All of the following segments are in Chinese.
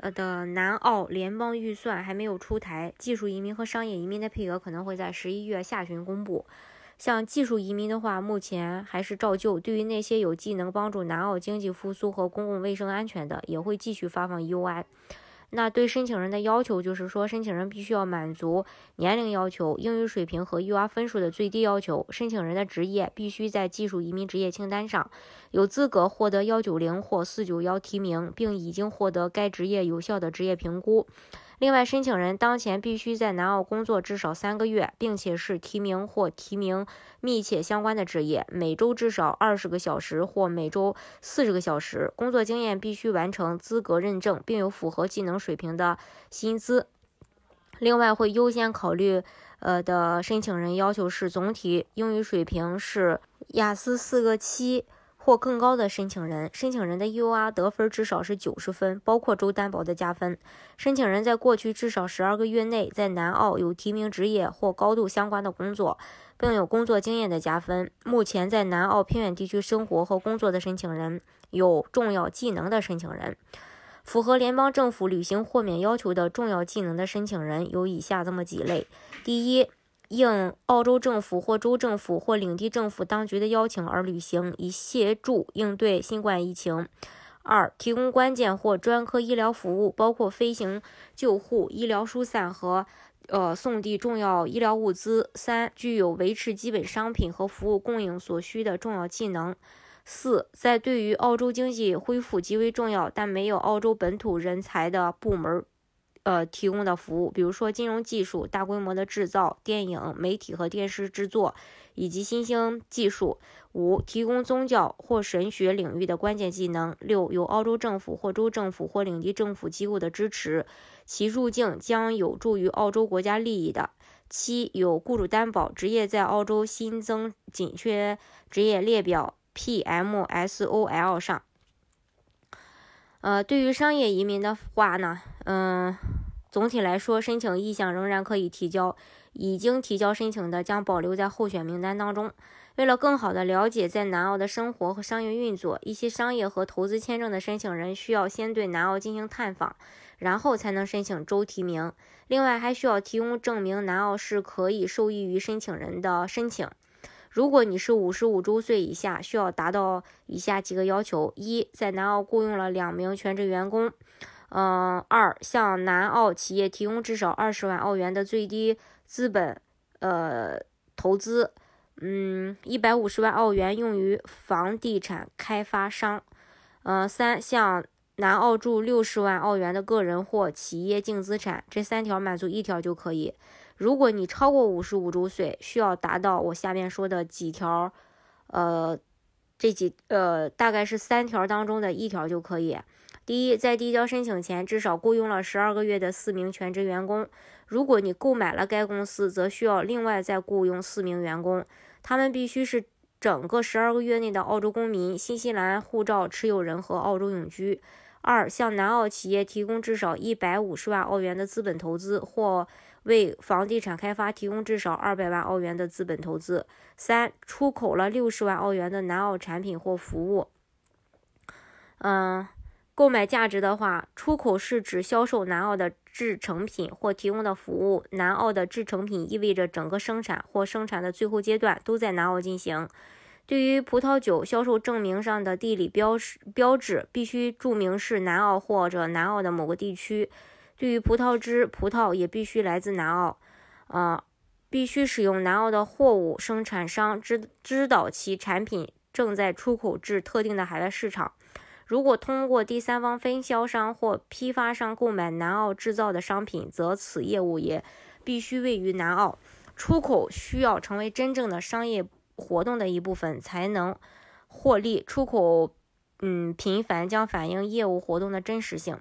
呃的南澳联邦预算还没有出台，技术移民和商业移民的配额可能会在十一月下旬公布。像技术移民的话，目前还是照旧，对于那些有技能帮助南澳经济复苏和公共卫生安全的，也会继续发放 UI。那对申请人的要求就是说，申请人必须要满足年龄要求、英语水平和 U R 分数的最低要求。申请人的职业必须在技术移民职业清单上有资格获得幺九零或四九幺提名，并已经获得该职业有效的职业评估。另外，申请人当前必须在南澳工作至少三个月，并且是提名或提名密切相关的职业，每周至少二十个小时或每周四十个小时。工作经验必须完成资格认证，并有符合技能水平的薪资。另外，会优先考虑呃的申请人要求是总体英语水平是雅思四个七。或更高的申请人，申请人的 UR 得分至少是九十分，包括州担保的加分。申请人在过去至少十二个月内在南澳有提名职业或高度相关的工作，并有工作经验的加分。目前在南澳偏远地区生活和工作的申请人，有重要技能的申请人，符合联邦政府履行豁免要求的重要技能的申请人有以下这么几类：第一。应澳洲政府或州政府或领地政府当局的邀请而旅行，以协助应对新冠疫情。二、提供关键或专科医疗服务，包括飞行救护、医疗疏散和呃送递重要医疗物资。三、具有维持基本商品和服务供应所需的重要技能。四、在对于澳洲经济恢复极为重要但没有澳洲本土人才的部门。呃，提供的服务，比如说金融技术、大规模的制造、电影、媒体和电视制作，以及新兴技术。五、提供宗教或神学领域的关键技能。六、有澳洲政府或州政府或领地政府机构的支持，其入境将有助于澳洲国家利益的。七、有雇主担保，职业在澳洲新增紧缺职业列表 PMSOL 上。呃，对于商业移民的话呢，嗯。总体来说，申请意向仍然可以提交，已经提交申请的将保留在候选名单当中。为了更好地了解在南澳的生活和商业运作，一些商业和投资签证的申请人需要先对南澳进行探访，然后才能申请州提名。另外，还需要提供证明南澳是可以受益于申请人的申请。如果你是五十五周岁以下，需要达到以下几个要求：一，在南澳雇佣了两名全职员工。嗯，二向南澳企业提供至少二十万澳元的最低资本，呃，投资，嗯，一百五十万澳元用于房地产开发商。嗯，三向南澳注六十万澳元的个人或企业净资产，这三条满足一条就可以。如果你超过五十五周岁，需要达到我下面说的几条，呃，这几呃，大概是三条当中的一条就可以。第一，在递交申请前，至少雇佣了十二个月的四名全职员工。如果你购买了该公司，则需要另外再雇佣四名员工，他们必须是整个十二个月内的澳洲公民、新西兰护照持有人和澳洲永居。二，向南澳企业提供至少一百五十万澳元的资本投资，或为房地产开发提供至少二百万澳元的资本投资。三，出口了六十万澳元的南澳产品或服务。嗯。购买价值的话，出口是指销售南澳的制成品或提供的服务。南澳的制成品意味着整个生产或生产的最后阶段都在南澳进行。对于葡萄酒，销售证明上的地理标识标志必须注明是南澳或者南澳的某个地区。对于葡萄汁，葡萄也必须来自南澳。呃，必须使用南澳的货物。生产商知知道其产品正在出口至特定的海外市场。如果通过第三方分销商或批发商购买南澳制造的商品，则此业务也必须位于南澳。出口需要成为真正的商业活动的一部分，才能获利。出口，嗯，频繁将反映业务活动的真实性。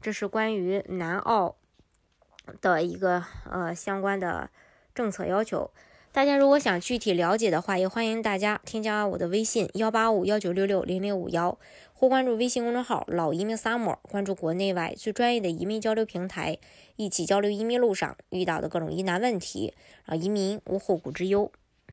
这是关于南澳的一个呃相关的政策要求。大家如果想具体了解的话，也欢迎大家添加我的微信幺八五幺九六六零零五幺，或关注微信公众号“老移民 summer”，关注国内外最专业的移民交流平台，一起交流移民路上遇到的各种疑难问题，让移民无后顾之忧。